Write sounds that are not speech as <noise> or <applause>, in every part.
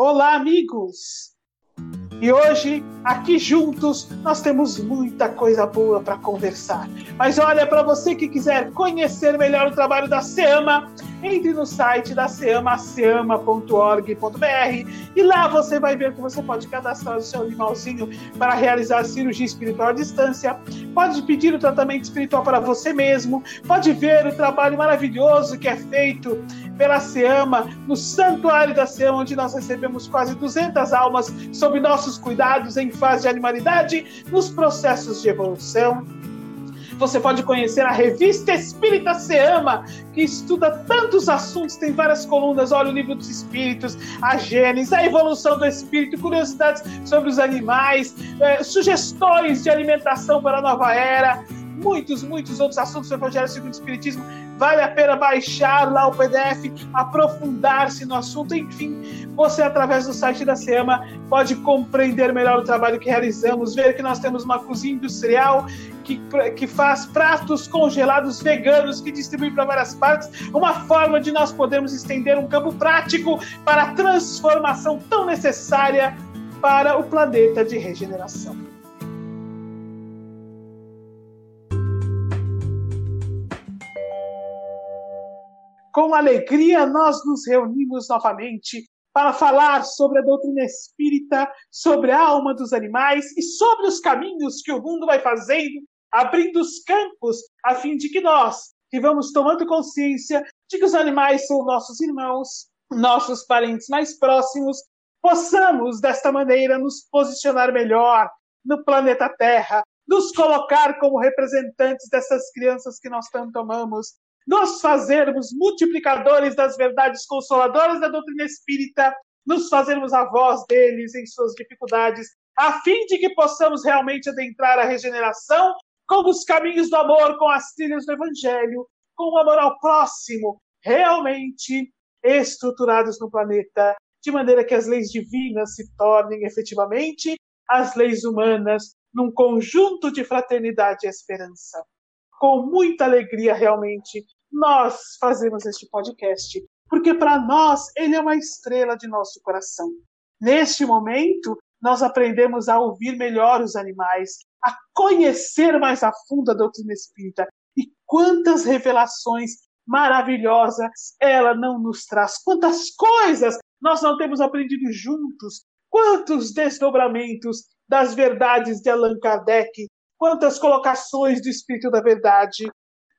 Olá, amigos! E hoje, aqui juntos, nós temos muita coisa boa para conversar. Mas olha, para você que quiser conhecer melhor o trabalho da SEAMA, entre no site da SEAMA, seama.org.br, e lá você vai ver que você pode cadastrar o seu animalzinho para realizar cirurgia espiritual à distância, pode pedir o tratamento espiritual para você mesmo, pode ver o trabalho maravilhoso que é feito pela SEAMA, no Santuário da SEAMA, onde nós recebemos quase 200 almas sob nossos cuidados em fase de animalidade, nos processos de evolução. Você pode conhecer a revista Espírita SEAMA, que estuda tantos assuntos, tem várias colunas. Olha o livro dos espíritos, a Gênesis, a evolução do espírito, curiosidades sobre os animais, eh, sugestões de alimentação para a nova era, muitos, muitos outros assuntos do Evangelho segundo o Espiritismo. Vale a pena baixar lá o PDF, aprofundar-se no assunto, enfim, você através do site da SEMA pode compreender melhor o trabalho que realizamos, ver que nós temos uma cozinha industrial que, que faz pratos congelados veganos que distribui para várias partes, uma forma de nós podermos estender um campo prático para a transformação tão necessária para o planeta de regeneração. Com alegria, nós nos reunimos novamente para falar sobre a doutrina espírita, sobre a alma dos animais e sobre os caminhos que o mundo vai fazendo, abrindo os campos, a fim de que nós, que vamos tomando consciência de que os animais são nossos irmãos, nossos parentes mais próximos, possamos, desta maneira, nos posicionar melhor no planeta Terra, nos colocar como representantes dessas crianças que nós tanto amamos, nos fazermos multiplicadores das verdades consoladoras da doutrina espírita, nos fazermos a voz deles em suas dificuldades, a fim de que possamos realmente adentrar a regeneração com os caminhos do amor, com as trilhas do evangelho, com o amor ao próximo, realmente estruturados no planeta, de maneira que as leis divinas se tornem efetivamente as leis humanas num conjunto de fraternidade e esperança. Com muita alegria, realmente, nós fazemos este podcast, porque para nós ele é uma estrela de nosso coração. Neste momento, nós aprendemos a ouvir melhor os animais, a conhecer mais a fundo a doutrina espírita. E quantas revelações maravilhosas ela não nos traz, quantas coisas nós não temos aprendido juntos, quantos desdobramentos das verdades de Allan Kardec, quantas colocações do Espírito da Verdade,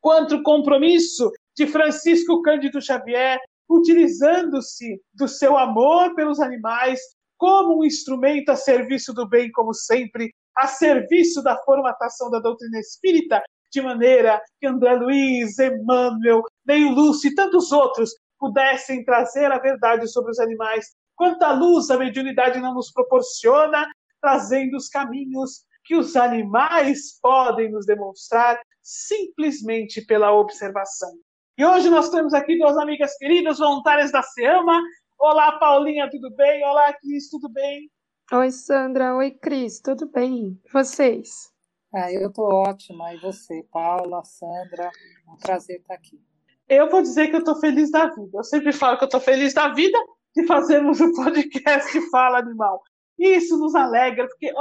quanto compromisso de Francisco Cândido Xavier, utilizando-se do seu amor pelos animais como um instrumento a serviço do bem, como sempre, a serviço da formatação da doutrina espírita, de maneira que André Luiz, Emmanuel, Neil Lúcio e tantos outros pudessem trazer a verdade sobre os animais. Quanta luz a mediunidade não nos proporciona, trazendo os caminhos que os animais podem nos demonstrar simplesmente pela observação. E hoje nós temos aqui duas amigas queridas, voluntárias da SEAMA. Olá, Paulinha, tudo bem? Olá, Cris, tudo bem? Oi, Sandra. Oi, Cris, tudo bem? Vocês? Ah, eu estou ótima. E você, Paula, Sandra? Um prazer estar aqui. Eu vou dizer que eu estou feliz da vida. Eu sempre falo que eu estou feliz da vida de fazermos o um <laughs> podcast Fala Animal. Isso nos alegra, porque,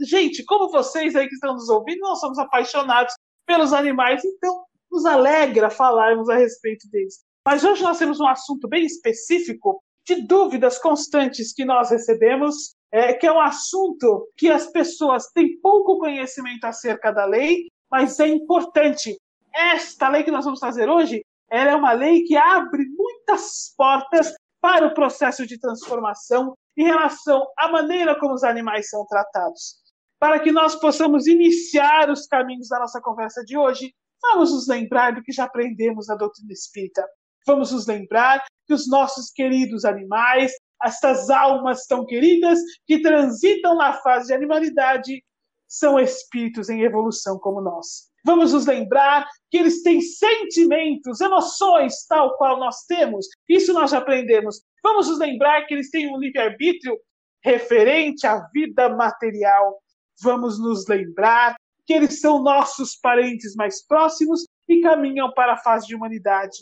gente, como vocês aí que estão nos ouvindo, nós somos apaixonados pelos animais, então nos alegra falarmos a respeito deles. Mas hoje nós temos um assunto bem específico de dúvidas constantes que nós recebemos, é, que é um assunto que as pessoas têm pouco conhecimento acerca da lei, mas é importante. Esta lei que nós vamos fazer hoje, ela é uma lei que abre muitas portas para o processo de transformação em relação à maneira como os animais são tratados para que nós possamos iniciar os caminhos da nossa conversa de hoje, vamos nos lembrar do que já aprendemos na doutrina espírita. Vamos nos lembrar que os nossos queridos animais, estas almas tão queridas que transitam na fase de animalidade, são espíritos em evolução como nós. Vamos nos lembrar que eles têm sentimentos, emoções, tal qual nós temos. Isso nós já aprendemos. Vamos nos lembrar que eles têm um livre-arbítrio referente à vida material vamos nos lembrar que eles são nossos parentes mais próximos e caminham para a fase de humanidade.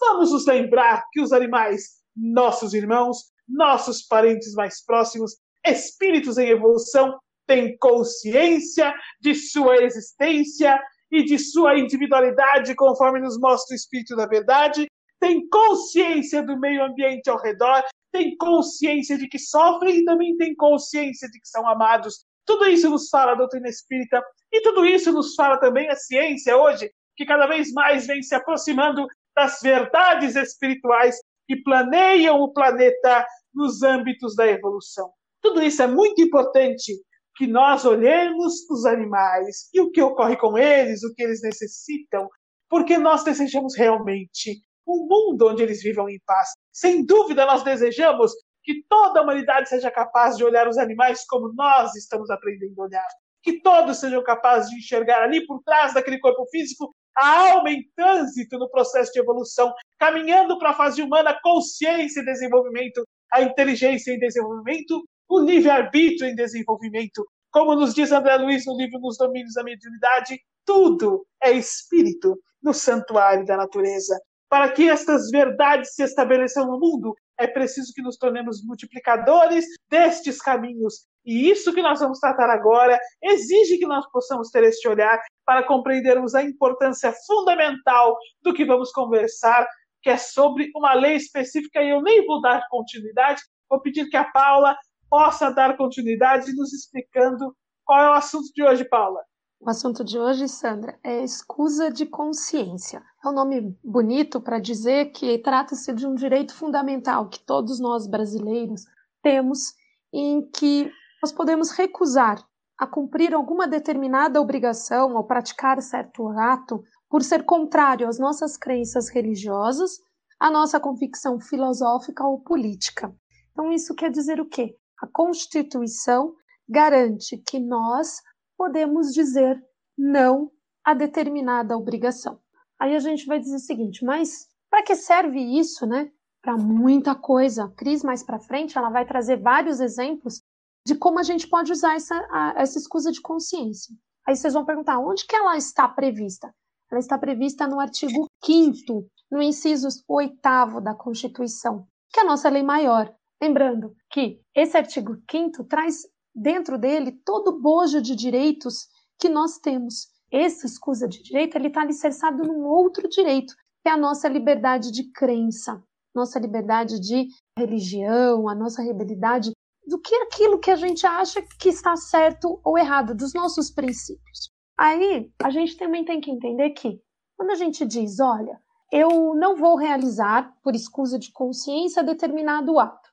Vamos nos lembrar que os animais, nossos irmãos, nossos parentes mais próximos, espíritos em evolução, têm consciência de sua existência e de sua individualidade, conforme nos mostra o Espírito da Verdade, tem consciência do meio ambiente ao redor, tem consciência de que sofrem e também tem consciência de que são amados. Tudo isso nos fala a doutrina espírita e tudo isso nos fala também a ciência hoje, que cada vez mais vem se aproximando das verdades espirituais que planeiam o planeta nos âmbitos da evolução. Tudo isso é muito importante que nós olhemos os animais e o que ocorre com eles, o que eles necessitam, porque nós desejamos realmente um mundo onde eles vivam em paz. Sem dúvida, nós desejamos que toda a humanidade seja capaz de olhar os animais como nós estamos aprendendo a olhar. Que todos sejam capazes de enxergar ali por trás daquele corpo físico a alma em trânsito no processo de evolução, caminhando para a fase humana, consciência e desenvolvimento, a inteligência em desenvolvimento, o livre-arbítrio em desenvolvimimento. Como nos diz André Luiz no livro Nos Domínios da Mediunidade, tudo é espírito no santuário da natureza. Para que estas verdades se estabeleçam no mundo, é preciso que nos tornemos multiplicadores destes caminhos. E isso que nós vamos tratar agora exige que nós possamos ter este olhar para compreendermos a importância fundamental do que vamos conversar, que é sobre uma lei específica, e eu nem vou dar continuidade, vou pedir que a Paula possa dar continuidade nos explicando qual é o assunto de hoje, Paula. O assunto de hoje, Sandra, é escusa de consciência. É um nome bonito para dizer que trata-se de um direito fundamental que todos nós brasileiros temos, em que nós podemos recusar a cumprir alguma determinada obrigação ou praticar certo ato por ser contrário às nossas crenças religiosas, à nossa convicção filosófica ou política. Então, isso quer dizer o quê? A Constituição garante que nós podemos dizer não a determinada obrigação. Aí a gente vai dizer o seguinte, mas para que serve isso, né? Para muita coisa. A Cris, mais para frente, ela vai trazer vários exemplos de como a gente pode usar essa, a, essa escusa de consciência. Aí vocês vão perguntar, onde que ela está prevista? Ela está prevista no artigo 5 no inciso 8 da Constituição, que é a nossa lei maior. Lembrando que esse artigo 5 traz dentro dele todo o bojo de direitos que nós temos. Esse escusa de direito ele está alicerçado num outro direito, que é a nossa liberdade de crença, nossa liberdade de religião, a nossa liberdade do que aquilo que a gente acha que está certo ou errado, dos nossos princípios. Aí a gente também tem que entender que quando a gente diz, olha, eu não vou realizar, por escusa de consciência, determinado ato.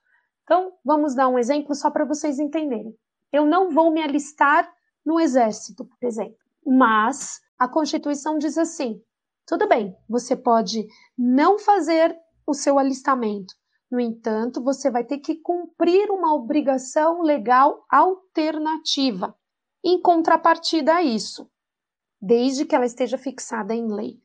Então, vamos dar um exemplo só para vocês entenderem eu não vou me alistar no exército, por exemplo. Mas a Constituição diz assim: tudo bem, você pode não fazer o seu alistamento. No entanto, você vai ter que cumprir uma obrigação legal alternativa, em contrapartida a isso, desde que ela esteja fixada em lei.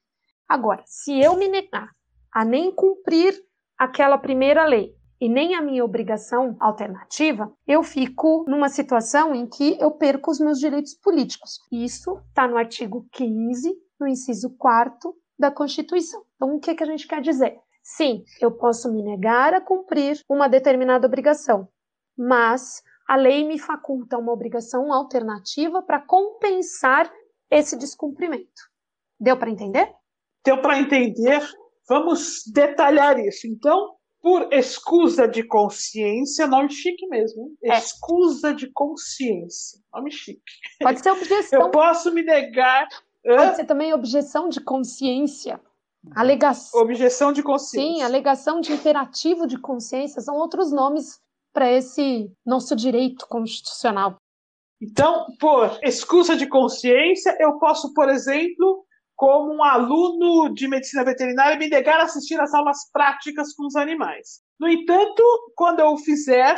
Agora, se eu me negar a nem cumprir aquela primeira lei e nem a minha obrigação alternativa, eu fico numa situação em que eu perco os meus direitos políticos. Isso está no artigo 15, no inciso 4 da Constituição. Então, o que, que a gente quer dizer? Sim, eu posso me negar a cumprir uma determinada obrigação, mas a lei me faculta uma obrigação alternativa para compensar esse descumprimento. Deu para entender? Deu para entender. Vamos detalhar isso. Então, por escusa de consciência, nome chique mesmo. É. Escusa de consciência. Nome chique. Pode ser objeção. Eu posso me negar. Pode ser também objeção de consciência. Alegação. Objeção de consciência. Sim, alegação de imperativo de consciência são outros nomes para esse nosso direito constitucional. Então, por escusa de consciência, eu posso, por exemplo, como um aluno de medicina veterinária, me negar a assistir às aulas práticas com os animais. No entanto, quando eu fizer,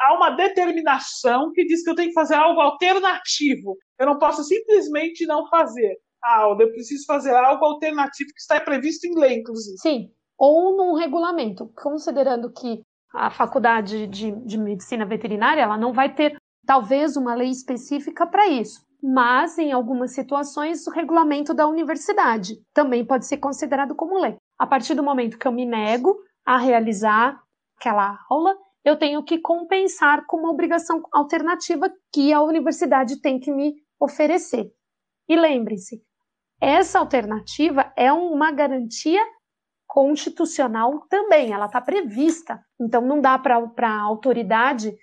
há uma determinação que diz que eu tenho que fazer algo alternativo. Eu não posso simplesmente não fazer a aula, eu preciso fazer algo alternativo que está previsto em lei, inclusive. Sim, ou num regulamento, considerando que a faculdade de, de medicina veterinária ela não vai ter talvez uma lei específica para isso mas em algumas situações o regulamento da universidade também pode ser considerado como lei. A partir do momento que eu me nego a realizar aquela aula, eu tenho que compensar com uma obrigação alternativa que a universidade tem que me oferecer. E lembre-se, essa alternativa é uma garantia constitucional também, ela está prevista. Então não dá para a autoridade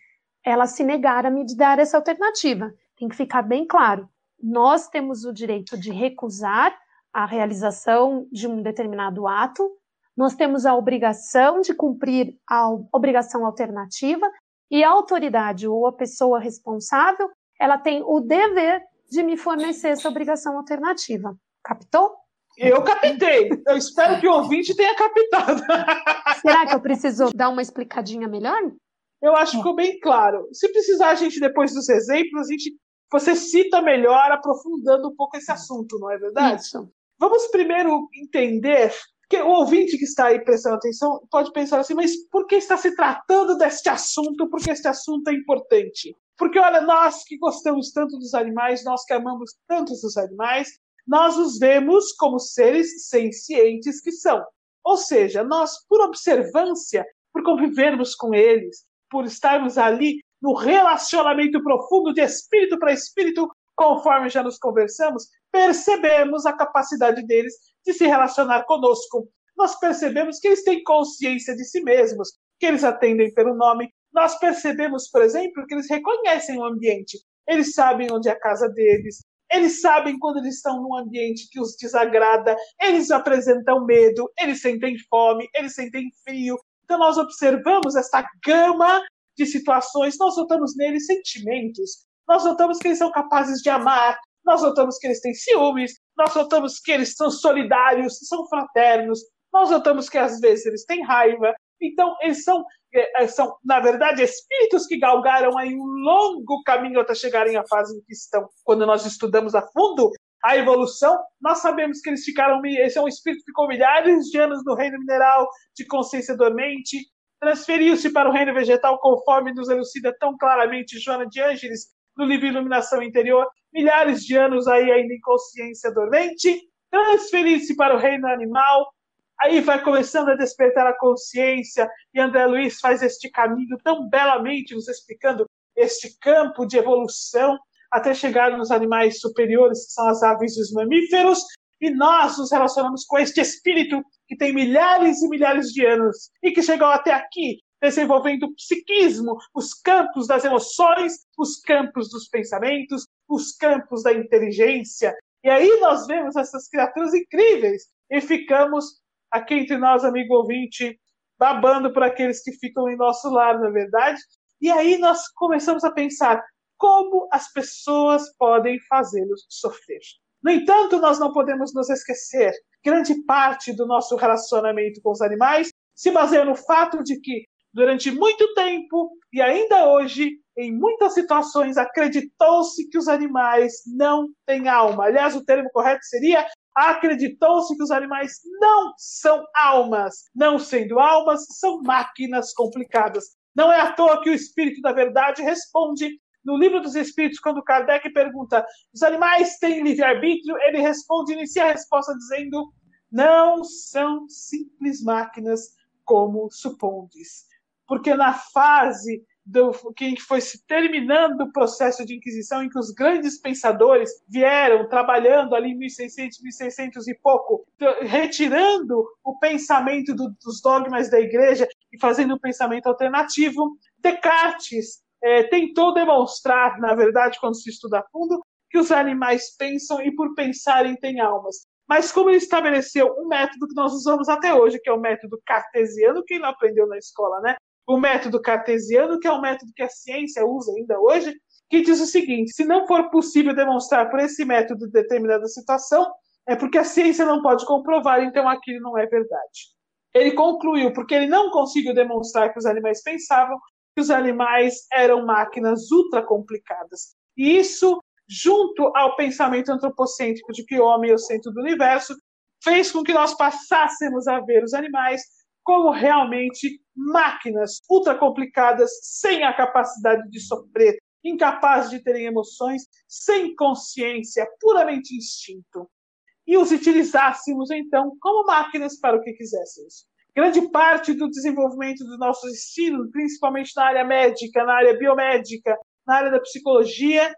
ela se negar a me dar essa alternativa. Tem que ficar bem claro. Nós temos o direito de recusar a realização de um determinado ato, nós temos a obrigação de cumprir a obrigação alternativa e a autoridade ou a pessoa responsável, ela tem o dever de me fornecer essa obrigação alternativa. Captou? Eu captei. Eu espero que o ouvinte tenha captado. Será que eu preciso dar uma explicadinha melhor? Eu acho que ficou bem claro. Se precisar, a gente, depois dos exemplos, a gente, você cita melhor, aprofundando um pouco esse assunto, não é verdade? Isso. Vamos primeiro entender que o ouvinte que está aí prestando atenção pode pensar assim, mas por que está se tratando deste assunto? Porque este assunto é importante. Porque, olha, nós que gostamos tanto dos animais, nós que amamos tanto os animais, nós os vemos como seres sencientes que são. Ou seja, nós, por observância, por convivermos com eles, por estarmos ali no relacionamento profundo de espírito para espírito, conforme já nos conversamos, percebemos a capacidade deles de se relacionar conosco. Nós percebemos que eles têm consciência de si mesmos, que eles atendem pelo nome. Nós percebemos, por exemplo, que eles reconhecem o ambiente. Eles sabem onde é a casa deles. Eles sabem quando eles estão num ambiente que os desagrada. Eles apresentam medo. Eles sentem fome. Eles sentem frio. Então, nós observamos essa gama de situações, nós notamos neles sentimentos, nós notamos que eles são capazes de amar, nós notamos que eles têm ciúmes, nós notamos que eles são solidários, são fraternos, nós notamos que às vezes eles têm raiva. Então, eles são, eh, são na verdade, espíritos que galgaram aí um longo caminho até chegarem à fase em que estão. Quando nós estudamos a fundo a evolução, nós sabemos que eles ficaram, esse é um espírito que ficou milhares de anos no reino mineral de consciência dormente, transferiu-se para o reino vegetal conforme nos elucida tão claramente Joana de Ângeles no livro Iluminação Interior, milhares de anos aí ainda em consciência dormente, transferir-se para o reino animal, aí vai começando a despertar a consciência, e André Luiz faz este caminho tão belamente, nos explicando este campo de evolução, até chegar nos animais superiores, que são as aves e os mamíferos, e nós nos relacionamos com este espírito que tem milhares e milhares de anos e que chegou até aqui, desenvolvendo o psiquismo, os campos das emoções, os campos dos pensamentos, os campos da inteligência. E aí nós vemos essas criaturas incríveis e ficamos aqui entre nós, amigo ouvinte, babando por aqueles que ficam em nosso lar, na é verdade. E aí nós começamos a pensar: como as pessoas podem fazê-los sofrer. No entanto, nós não podemos nos esquecer. Grande parte do nosso relacionamento com os animais se baseia no fato de que, durante muito tempo e ainda hoje, em muitas situações, acreditou-se que os animais não têm alma. Aliás, o termo correto seria acreditou-se que os animais não são almas. Não sendo almas, são máquinas complicadas. Não é à toa que o Espírito da Verdade responde no livro dos Espíritos, quando Kardec pergunta: os animais têm livre-arbítrio? Ele responde, inicia a resposta dizendo: não são simples máquinas como supondes. Porque na fase do, que foi se terminando o processo de Inquisição, em que os grandes pensadores vieram trabalhando ali em 1600, 1600 e pouco, retirando o pensamento do, dos dogmas da igreja e fazendo um pensamento alternativo, Descartes é, tentou demonstrar, na verdade, quando se estuda a fundo, que os animais pensam e, por pensarem, têm almas. Mas como ele estabeleceu um método que nós usamos até hoje, que é o método cartesiano, quem não aprendeu na escola, né? O método cartesiano, que é o método que a ciência usa ainda hoje, que diz o seguinte: se não for possível demonstrar por esse método determinada situação, é porque a ciência não pode comprovar, então aquilo não é verdade. Ele concluiu, porque ele não conseguiu demonstrar que os animais pensavam, que os animais eram máquinas ultra complicadas. E isso, junto ao pensamento antropocêntrico de que o homem é o centro do universo, fez com que nós passássemos a ver os animais como realmente máquinas ultra complicadas, sem a capacidade de sofrer, incapazes de terem emoções, sem consciência, puramente instinto. E os utilizássemos, então, como máquinas para o que quiséssemos. Grande parte do desenvolvimento do nosso ensino, principalmente na área médica, na área biomédica, na área da psicologia,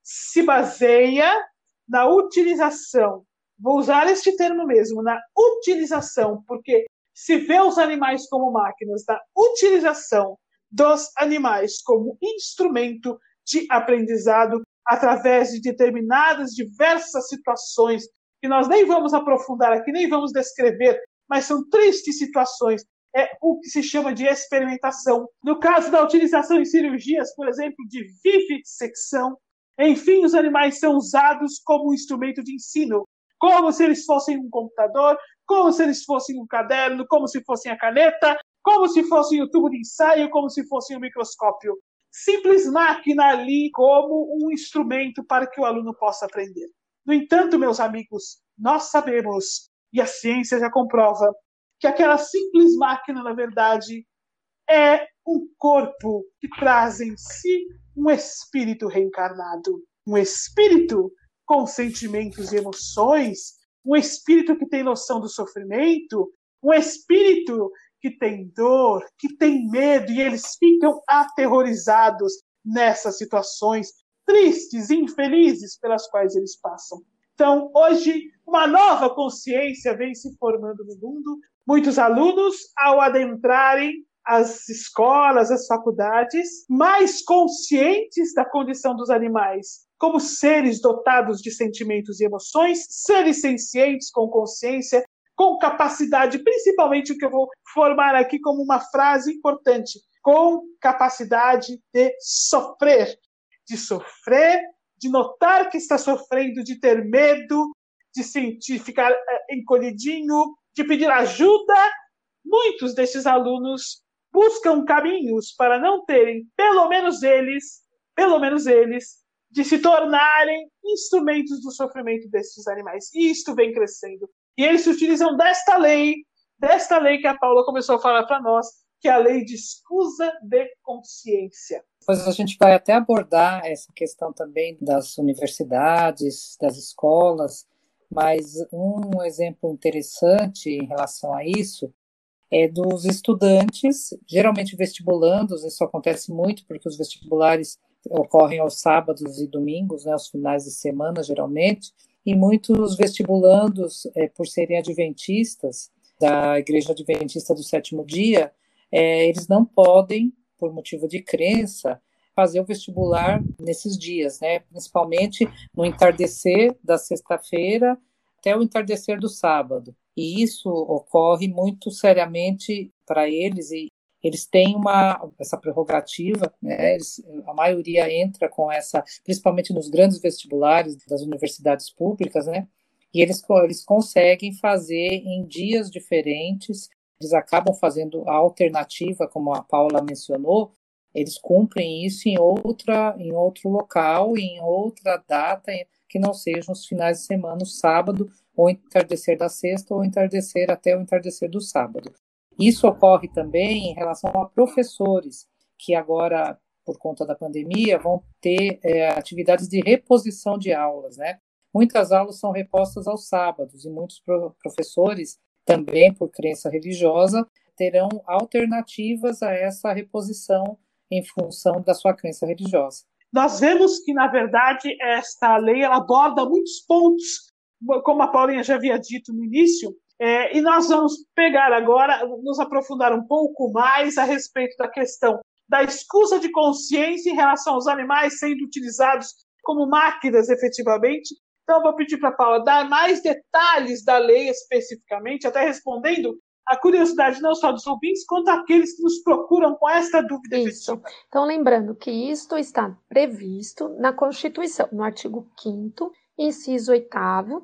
se baseia na utilização. Vou usar este termo mesmo, na utilização, porque se vê os animais como máquinas, da utilização dos animais como instrumento de aprendizado através de determinadas diversas situações que nós nem vamos aprofundar aqui, nem vamos descrever, mas são tristes situações. É o que se chama de experimentação. No caso da utilização em cirurgias, por exemplo, de vivissecção, enfim, os animais são usados como um instrumento de ensino, como se eles fossem um computador, como se eles fossem um caderno, como se fossem a caneta, como se fossem o tubo de ensaio, como se fossem o microscópio. Simples máquina ali como um instrumento para que o aluno possa aprender. No entanto, meus amigos, nós sabemos, e a ciência já comprova, que aquela simples máquina, na verdade, é um corpo que traz em si um espírito reencarnado. Um espírito com sentimentos e emoções, um espírito que tem noção do sofrimento, um espírito que tem dor, que tem medo, e eles ficam aterrorizados nessas situações tristes infelizes pelas quais eles passam. Então, hoje, uma nova consciência vem se formando no mundo. Muitos alunos, ao adentrarem as escolas, as faculdades, mais conscientes da condição dos animais, como seres dotados de sentimentos e emoções, seres sencientes com consciência, com capacidade, principalmente o que eu vou formar aqui como uma frase importante, com capacidade de sofrer, de sofrer, de notar que está sofrendo, de ter medo, de sentir ficar eh, encolhidinho, de pedir ajuda. Muitos desses alunos buscam caminhos para não terem, pelo menos eles, pelo menos eles, de se tornarem instrumentos do sofrimento desses animais. E isto vem crescendo. E eles se utilizam desta lei, desta lei que a Paula começou a falar para nós, que é a lei de escusa de consciência. Pois a gente vai até abordar essa questão também das universidades, das escolas, mas um exemplo interessante em relação a isso é dos estudantes, geralmente vestibulandos, isso acontece muito porque os vestibulares ocorrem aos sábados e domingos, né, aos finais de semana, geralmente, e muitos vestibulandos, é, por serem adventistas, da Igreja Adventista do Sétimo Dia, é, eles não podem, por motivo de crença, fazer o vestibular nesses dias, né? Principalmente no entardecer da sexta-feira até o entardecer do sábado. E isso ocorre muito seriamente para eles e eles têm uma essa prerrogativa, né? Eles, a maioria entra com essa, principalmente nos grandes vestibulares das universidades públicas, né? E eles, eles conseguem fazer em dias diferentes, eles acabam fazendo a alternativa, como a Paula mencionou, eles cumprem isso em outra, em outro local, em outra data, que não sejam os finais de semana, o sábado, ou entardecer da sexta, ou entardecer até o entardecer do sábado. Isso ocorre também em relação a professores, que agora, por conta da pandemia, vão ter é, atividades de reposição de aulas, né? Muitas aulas são repostas aos sábados e muitos professores, também por crença religiosa, terão alternativas a essa reposição em função da sua crença religiosa. Nós vemos que, na verdade, esta lei ela aborda muitos pontos, como a Paulinha já havia dito no início, é, e nós vamos pegar agora, nos aprofundar um pouco mais a respeito da questão da escusa de consciência em relação aos animais sendo utilizados como máquinas efetivamente. Então, vou pedir para a Paula dar mais detalhes da lei especificamente, até respondendo a curiosidade não só dos ouvintes, quanto aqueles que nos procuram com esta dúvida. Isso. Então, lembrando que isto está previsto na Constituição, no artigo 5 inciso 8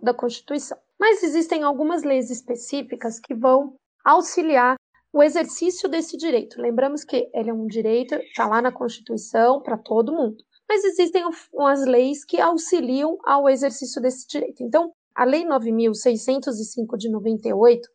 da Constituição. Mas existem algumas leis específicas que vão auxiliar o exercício desse direito. Lembramos que ele é um direito, está lá na Constituição para todo mundo. Mas existem umas leis que auxiliam ao exercício desse direito. Então, a Lei 9.605 de 98,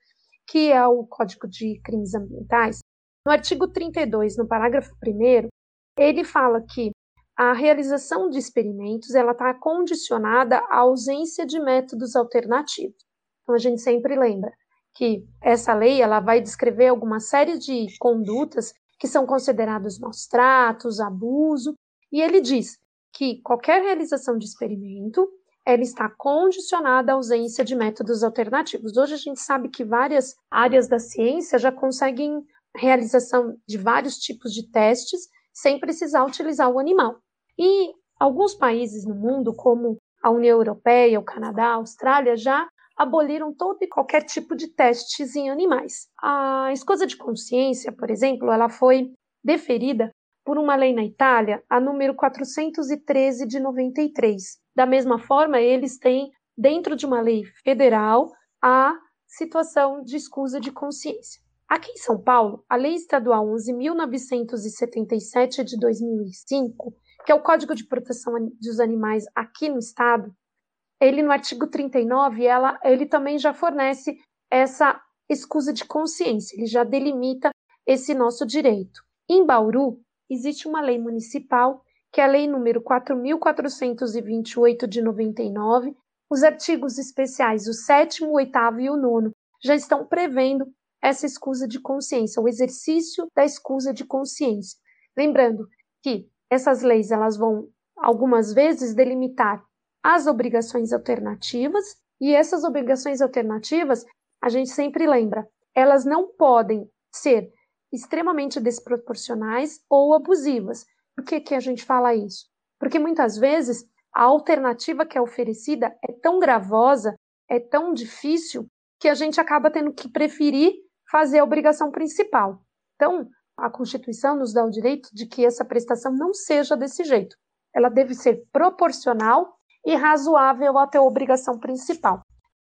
que é o Código de Crimes Ambientais, no artigo 32, no parágrafo 1, ele fala que a realização de experimentos ela está condicionada à ausência de métodos alternativos. Então a gente sempre lembra que essa lei ela vai descrever alguma série de condutas que são considerados maus tratos, abuso, e ele diz que qualquer realização de experimento ela está condicionada à ausência de métodos alternativos. Hoje a gente sabe que várias áreas da ciência já conseguem realização de vários tipos de testes sem precisar utilizar o animal. E alguns países no mundo, como a União Europeia, o Canadá, a Austrália, já aboliram todo e qualquer tipo de testes em animais. A escusa de consciência, por exemplo, ela foi deferida por uma lei na Itália, a número 413 de 93. Da mesma forma, eles têm, dentro de uma lei federal, a situação de escusa de consciência. Aqui em São Paulo, a Lei Estadual 11.977 de 2005, que é o Código de Proteção dos Animais aqui no Estado, ele no artigo 39, ela, ele também já fornece essa escusa de consciência, ele já delimita esse nosso direito. Em Bauru, existe uma lei municipal, que é a lei número 4.428 de 99. Os artigos especiais, o sétimo, o oitavo e o nono, já estão prevendo essa escusa de consciência, o exercício da escusa de consciência. Lembrando que essas leis elas vão algumas vezes delimitar as obrigações alternativas e essas obrigações alternativas, a gente sempre lembra, elas não podem ser extremamente desproporcionais ou abusivas. Por que, que a gente fala isso? Porque muitas vezes a alternativa que é oferecida é tão gravosa, é tão difícil, que a gente acaba tendo que preferir fazer a obrigação principal. Então, a Constituição nos dá o direito de que essa prestação não seja desse jeito. Ela deve ser proporcional e razoável até a obrigação principal.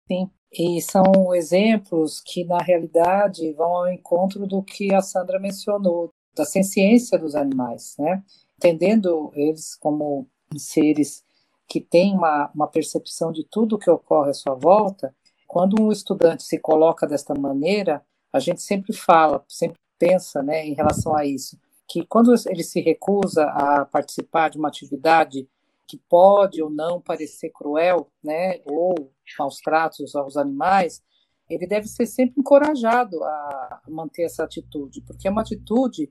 Sim, e são exemplos que, na realidade, vão ao encontro do que a Sandra mencionou, da ciência dos animais, né? Entendendo eles como seres que têm uma, uma percepção de tudo que ocorre à sua volta, quando um estudante se coloca desta maneira, a gente sempre fala, sempre pensa né, em relação a isso, que quando ele se recusa a participar de uma atividade que pode ou não parecer cruel, né, ou maus tratos aos animais, ele deve ser sempre encorajado a manter essa atitude, porque é uma atitude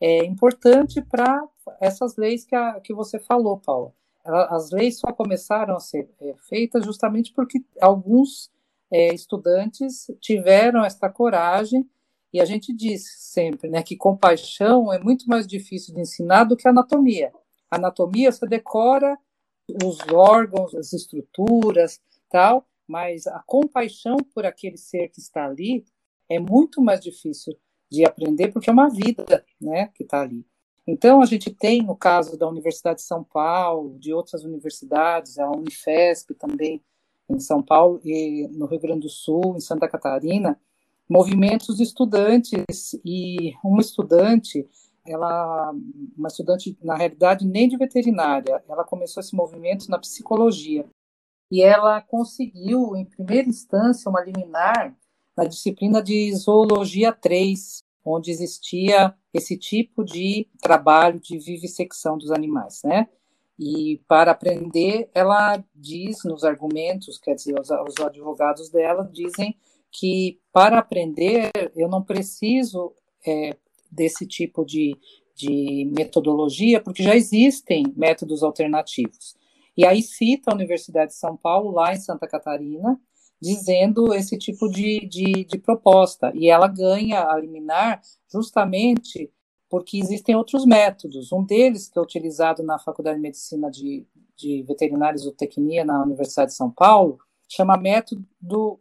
é, importante para essas leis que, a, que você falou, Paula. As leis só começaram a ser é, feitas justamente porque alguns é, estudantes tiveram essa coragem, e a gente diz sempre né, que compaixão é muito mais difícil de ensinar do que anatomia. Anatomia você decora os órgãos, as estruturas, tal, mas a compaixão por aquele ser que está ali é muito mais difícil de aprender porque é uma vida, né, que está ali. Então a gente tem no caso da Universidade de São Paulo, de outras universidades, a Unifesp também em São Paulo e no Rio Grande do Sul, em Santa Catarina, movimentos de estudantes e uma estudante ela, uma estudante, na realidade, nem de veterinária, ela começou esse movimento na psicologia. E ela conseguiu, em primeira instância, uma liminar na disciplina de Zoologia 3, onde existia esse tipo de trabalho de vivissecção dos animais, né? E para aprender, ela diz nos argumentos, quer dizer, os, os advogados dela dizem que para aprender eu não preciso é, desse tipo de, de metodologia, porque já existem métodos alternativos. E aí cita a Universidade de São Paulo, lá em Santa Catarina, dizendo esse tipo de, de, de proposta. E ela ganha a liminar justamente porque existem outros métodos. Um deles, que é utilizado na Faculdade de Medicina de, de Veterinária e Zootecnia na Universidade de São Paulo, chama método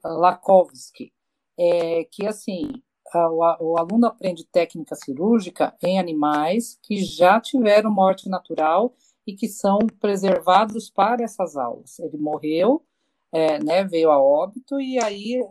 Lakovsky, é, que assim o, o aluno aprende técnica cirúrgica em animais que já tiveram morte natural e que são preservados para essas aulas. Ele morreu, é, né, veio a óbito e aí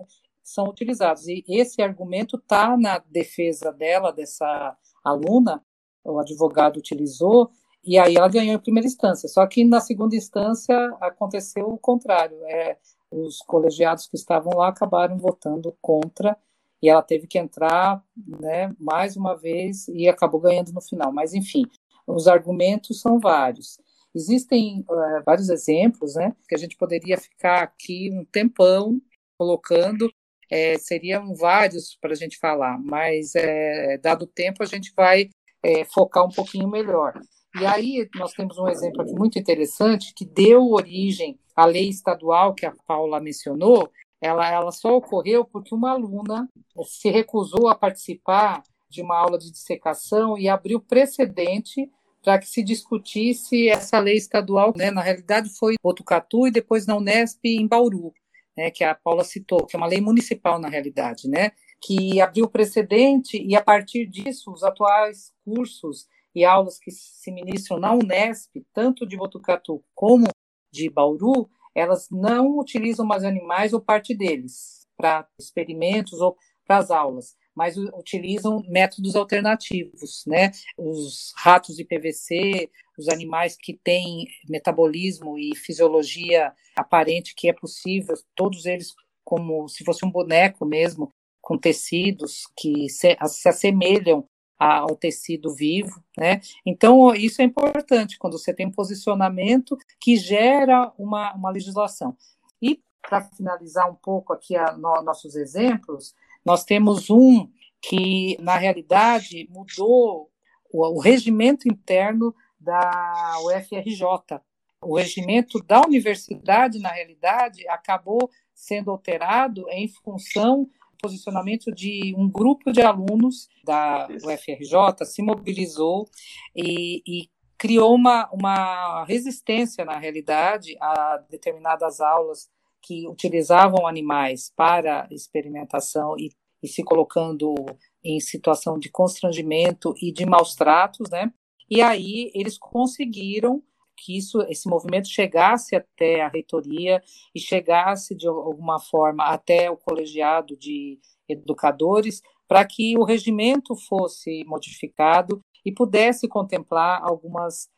são utilizados. E esse argumento está na defesa dela, dessa aluna, o advogado utilizou, e aí ela ganhou em primeira instância. Só que na segunda instância aconteceu o contrário. É, os colegiados que estavam lá acabaram votando contra e ela teve que entrar, né, mais uma vez e acabou ganhando no final. Mas enfim, os argumentos são vários. Existem uh, vários exemplos, né, que a gente poderia ficar aqui um tempão colocando é, seriam vários para a gente falar, mas é, dado o tempo a gente vai é, focar um pouquinho melhor. E aí nós temos um exemplo aqui muito interessante que deu origem à lei estadual que a Paula mencionou. Ela, ela só ocorreu porque uma aluna se recusou a participar de uma aula de dissecação e abriu precedente para que se discutisse essa lei estadual. Né? Na realidade, foi Botucatu e depois na Unesp em Bauru, né? que a Paula citou, que é uma lei municipal, na realidade, né? que abriu precedente e, a partir disso, os atuais cursos e aulas que se ministram na Unesp, tanto de Botucatu como de Bauru, elas não utilizam mais animais ou parte deles para experimentos ou para as aulas, mas utilizam métodos alternativos, né? Os ratos de PVC, os animais que têm metabolismo e fisiologia aparente que é possível, todos eles como se fosse um boneco mesmo, com tecidos que se, se assemelham ao tecido vivo, né? Então, isso é importante quando você tem um posicionamento que gera uma, uma legislação. E, para finalizar um pouco aqui a, no, nossos exemplos, nós temos um que, na realidade, mudou o, o regimento interno da UFRJ. O regimento da universidade, na realidade, acabou sendo alterado em função posicionamento de um grupo de alunos da UFRJ se mobilizou e, e criou uma, uma resistência, na realidade, a determinadas aulas que utilizavam animais para experimentação e, e se colocando em situação de constrangimento e de maus tratos, né? E aí eles conseguiram que isso, esse movimento chegasse até a reitoria e chegasse de alguma forma até o colegiado de educadores, para que o regimento fosse modificado e pudesse contemplar algumas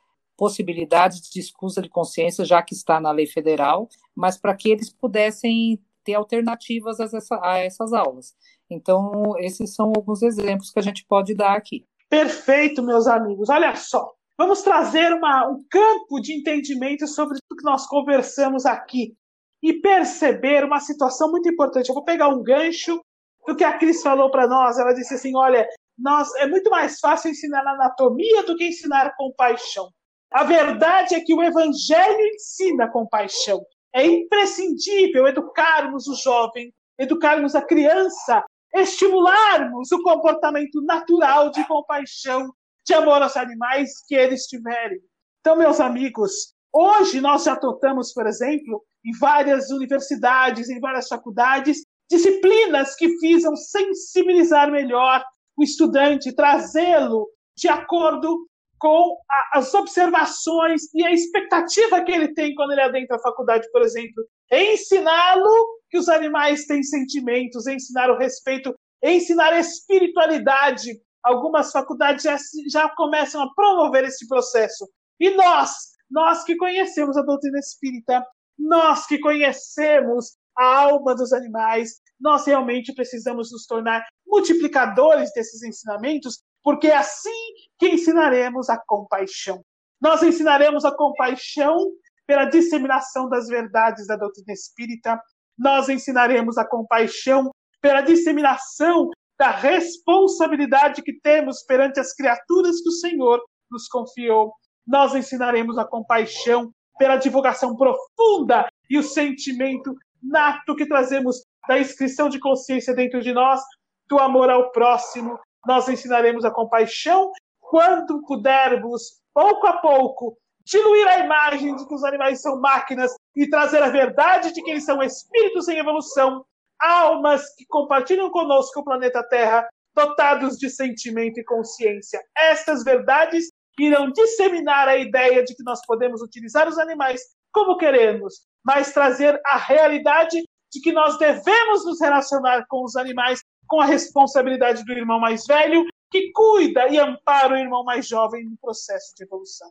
possibilidades de escusa de consciência, já que está na lei federal, mas para que eles pudessem ter alternativas a, essa, a essas aulas. Então, esses são alguns exemplos que a gente pode dar aqui. Perfeito, meus amigos. Olha só, Vamos trazer uma, um campo de entendimento sobre tudo que nós conversamos aqui e perceber uma situação muito importante. Eu vou pegar um gancho do que a Cris falou para nós. Ela disse assim: olha, nós, é muito mais fácil ensinar anatomia do que ensinar compaixão. A verdade é que o Evangelho ensina compaixão. É imprescindível educarmos o jovem, educarmos a criança, estimularmos o comportamento natural de compaixão de amor aos animais que eles tiverem. Então, meus amigos, hoje nós já adotamos, por exemplo, em várias universidades, em várias faculdades, disciplinas que visam sensibilizar melhor o estudante, trazê-lo de acordo com a, as observações e a expectativa que ele tem quando ele adentra a faculdade, por exemplo. Ensiná-lo que os animais têm sentimentos, ensinar o respeito, ensinar a espiritualidade, algumas faculdades já, já começam a promover esse processo. E nós, nós que conhecemos a doutrina espírita, nós que conhecemos a alma dos animais, nós realmente precisamos nos tornar multiplicadores desses ensinamentos, porque é assim que ensinaremos a compaixão. Nós ensinaremos a compaixão pela disseminação das verdades da doutrina espírita, nós ensinaremos a compaixão pela disseminação da responsabilidade que temos perante as criaturas que o Senhor nos confiou. Nós ensinaremos a compaixão pela divulgação profunda e o sentimento nato que trazemos da inscrição de consciência dentro de nós, do amor ao próximo. Nós ensinaremos a compaixão quando pudermos, pouco a pouco, diluir a imagem de que os animais são máquinas e trazer a verdade de que eles são espíritos em evolução almas que compartilham conosco o planeta Terra, dotados de sentimento e consciência. Estas verdades irão disseminar a ideia de que nós podemos utilizar os animais como queremos, mas trazer a realidade de que nós devemos nos relacionar com os animais com a responsabilidade do irmão mais velho, que cuida e ampara o irmão mais jovem no processo de evolução.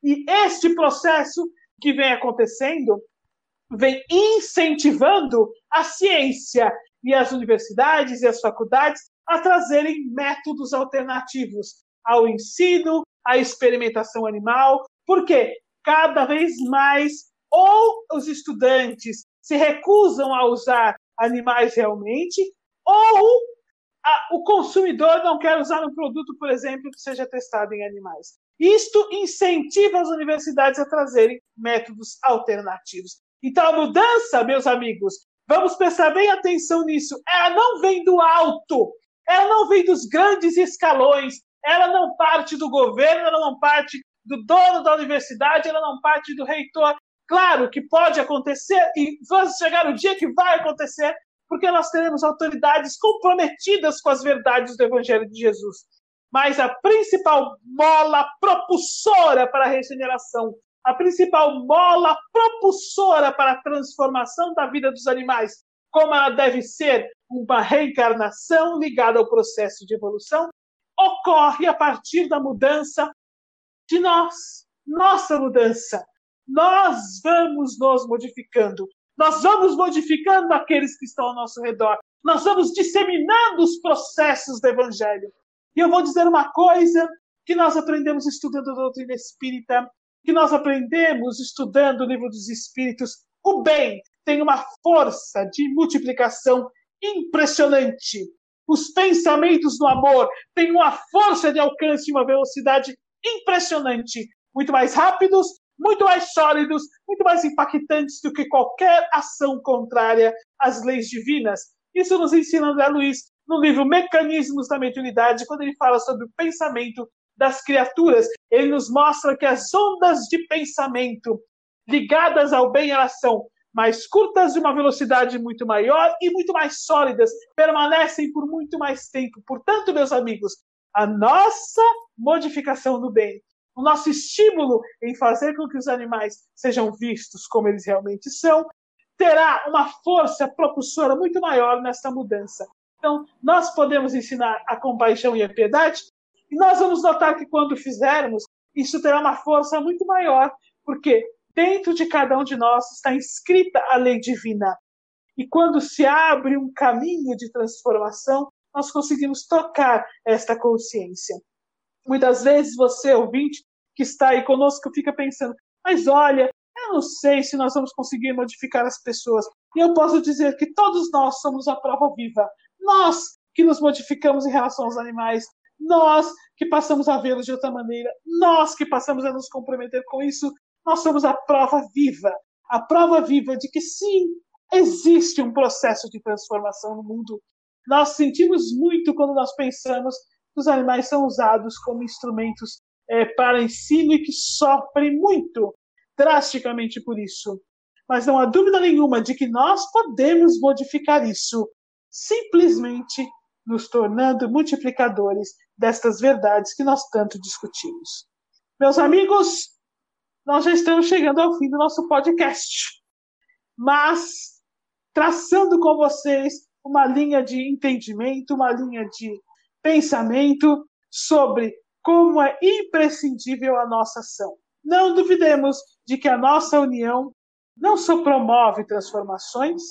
E este processo que vem acontecendo vem incentivando a ciência e as universidades e as faculdades a trazerem métodos alternativos ao ensino, à experimentação animal, porque cada vez mais ou os estudantes se recusam a usar animais realmente, ou a, o consumidor não quer usar um produto, por exemplo, que seja testado em animais. Isto incentiva as universidades a trazerem métodos alternativos. Então, a mudança, meus amigos, vamos prestar bem atenção nisso, ela não vem do alto, ela não vem dos grandes escalões, ela não parte do governo, ela não parte do dono da universidade, ela não parte do reitor. Claro que pode acontecer, e vai chegar o dia que vai acontecer, porque nós teremos autoridades comprometidas com as verdades do Evangelho de Jesus. Mas a principal mola propulsora para a regeneração, a principal mola propulsora para a transformação da vida dos animais, como ela deve ser uma reencarnação ligada ao processo de evolução, ocorre a partir da mudança de nós, nossa mudança. Nós vamos nos modificando, nós vamos modificando aqueles que estão ao nosso redor, nós vamos disseminando os processos do Evangelho. E eu vou dizer uma coisa que nós aprendemos estudando a doutrina espírita, que nós aprendemos estudando o livro dos Espíritos. O bem tem uma força de multiplicação impressionante. Os pensamentos do amor têm uma força de alcance e uma velocidade impressionante, muito mais rápidos, muito mais sólidos, muito mais impactantes do que qualquer ação contrária às leis divinas. Isso nos ensina André Luiz no livro Mecanismos da Mediunidade, quando ele fala sobre o pensamento das criaturas. Ele nos mostra que as ondas de pensamento ligadas ao bem elas são mais curtas, de uma velocidade muito maior e muito mais sólidas, permanecem por muito mais tempo. Portanto, meus amigos, a nossa modificação no bem, o nosso estímulo em fazer com que os animais sejam vistos como eles realmente são, terá uma força propulsora muito maior nessa mudança. Então, nós podemos ensinar a compaixão e a piedade, e nós vamos notar que quando fizermos, isso terá uma força muito maior, porque dentro de cada um de nós está inscrita a lei divina. E quando se abre um caminho de transformação, nós conseguimos tocar esta consciência. Muitas vezes você, ouvinte, que está aí conosco, fica pensando, mas olha, eu não sei se nós vamos conseguir modificar as pessoas. E eu posso dizer que todos nós somos a prova viva. Nós que nos modificamos em relação aos animais, nós que passamos a vê-los de outra maneira, nós que passamos a nos comprometer com isso, nós somos a prova viva. A prova viva de que sim, existe um processo de transformação no mundo. Nós sentimos muito quando nós pensamos os animais são usados como instrumentos é, para ensino e que sofrem muito, drasticamente por isso. Mas não há dúvida nenhuma de que nós podemos modificar isso, simplesmente nos tornando multiplicadores destas verdades que nós tanto discutimos. Meus amigos, nós já estamos chegando ao fim do nosso podcast. Mas, traçando com vocês uma linha de entendimento, uma linha de pensamento sobre como é imprescindível a nossa ação. Não duvidemos de que a nossa união não só promove transformações,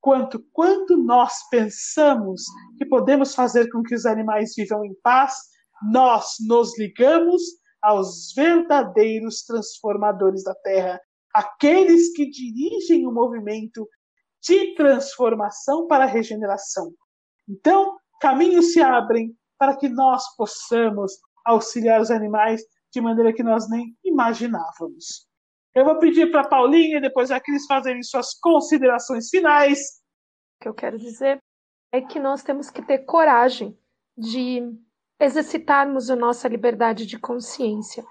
quanto quando nós pensamos que podemos fazer com que os animais vivam em paz, nós nos ligamos aos verdadeiros transformadores da Terra, aqueles que dirigem o movimento de transformação para a regeneração. Então, caminhos se abrem para que nós possamos auxiliar os animais de maneira que nós nem imaginávamos. Eu vou pedir para Paulinha e depois a Cris fazerem suas considerações finais. O que eu quero dizer é que nós temos que ter coragem de exercitarmos a nossa liberdade de consciência.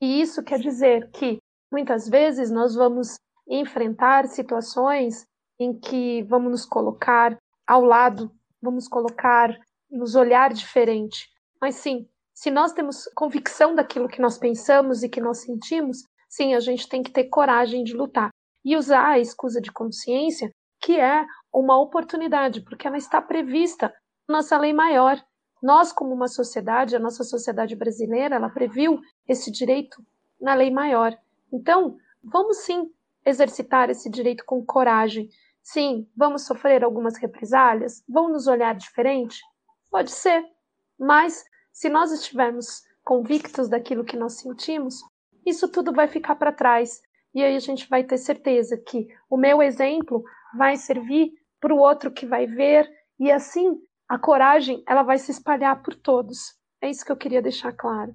E isso quer dizer que muitas vezes nós vamos enfrentar situações em que vamos nos colocar ao lado, vamos colocar, nos olhar diferente. Mas sim, se nós temos convicção daquilo que nós pensamos e que nós sentimos, sim, a gente tem que ter coragem de lutar e usar a escusa de consciência, que é uma oportunidade, porque ela está prevista na nossa lei maior. Nós, como uma sociedade, a nossa sociedade brasileira, ela previu esse direito na lei maior. Então, vamos sim exercitar esse direito com coragem, Sim, vamos sofrer algumas represálias? Vão nos olhar diferente? Pode ser, mas se nós estivermos convictos daquilo que nós sentimos, isso tudo vai ficar para trás. E aí a gente vai ter certeza que o meu exemplo vai servir para o outro que vai ver, e assim a coragem ela vai se espalhar por todos. É isso que eu queria deixar claro.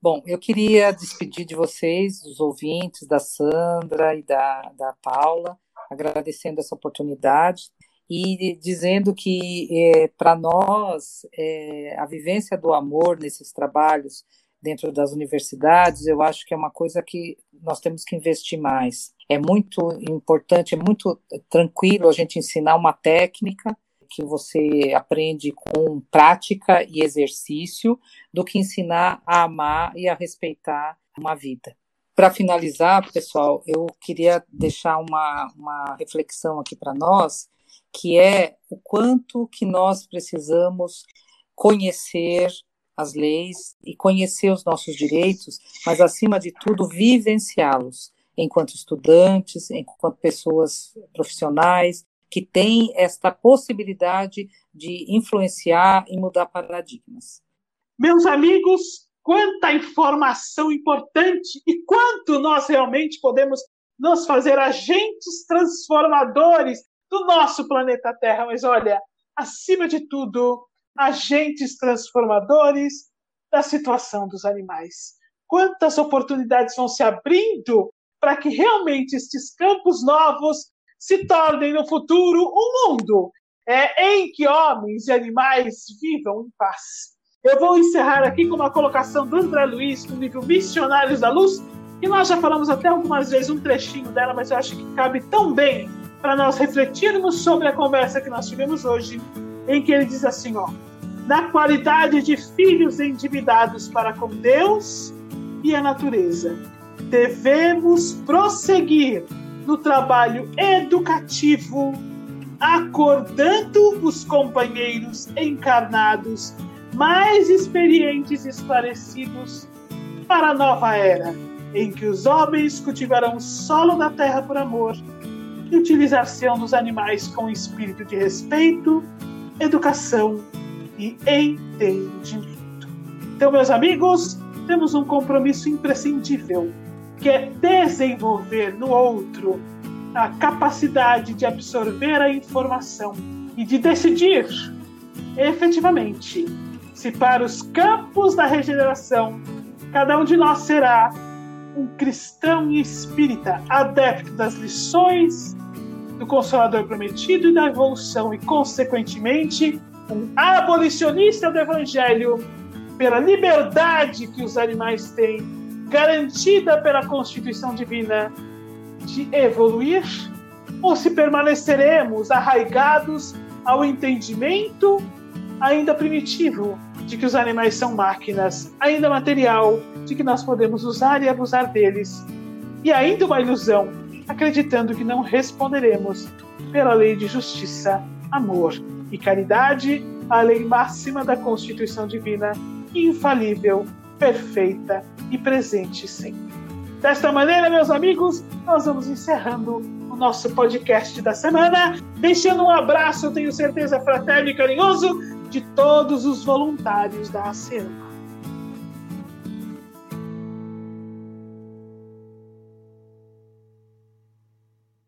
Bom, eu queria despedir de vocês, dos ouvintes, da Sandra e da, da Paula, agradecendo essa oportunidade e dizendo que é, para nós é, a vivência do amor nesses trabalhos dentro das universidades, eu acho que é uma coisa que nós temos que investir mais. É muito importante, é muito tranquilo a gente ensinar uma técnica que você aprende com prática e exercício, do que ensinar a amar e a respeitar uma vida. Para finalizar, pessoal, eu queria deixar uma, uma reflexão aqui para nós, que é o quanto que nós precisamos conhecer as leis e conhecer os nossos direitos, mas acima de tudo vivenciá-los enquanto estudantes, enquanto pessoas profissionais que têm esta possibilidade de influenciar e mudar paradigmas. Meus amigos, quanta informação importante e quanto nós realmente podemos nos fazer agentes transformadores do nosso planeta Terra. Mas olha, acima de tudo, agentes transformadores da situação dos animais. Quantas oportunidades vão se abrindo para que realmente estes campos novos se tornem no futuro um mundo é, em que homens e animais vivam em paz. Eu vou encerrar aqui com uma colocação do André Luiz no livro Missionários da Luz, que nós já falamos até algumas vezes um trechinho dela, mas eu acho que cabe tão bem para nós refletirmos sobre a conversa que nós tivemos hoje, em que ele diz assim, ó, na qualidade de filhos endividados para com Deus e a natureza, devemos prosseguir no trabalho educativo, acordando os companheiros encarnados mais experientes e esclarecidos para a nova era, em que os homens cultivarão o solo da terra por amor e utilizar-se-ão dos animais com espírito de respeito, educação e entendimento. Então, meus amigos, temos um compromisso imprescindível que é desenvolver no outro a capacidade de absorver a informação e de decidir efetivamente se para os campos da regeneração cada um de nós será um cristão e espírita adepto das lições do Consolador Prometido e da evolução e, consequentemente, um abolicionista do Evangelho pela liberdade que os animais têm garantida pela Constituição Divina de evoluir? Ou se permaneceremos arraigados ao entendimento ainda primitivo de que os animais são máquinas, ainda material, de que nós podemos usar e abusar deles, e ainda uma ilusão, acreditando que não responderemos pela lei de justiça, amor e caridade, a lei máxima da Constituição Divina, infalível, perfeita e presente sempre. Desta maneira, meus amigos, nós vamos encerrando o nosso podcast da semana, deixando um abraço, tenho certeza, fraterno e carinhoso de todos os voluntários da ASEAN.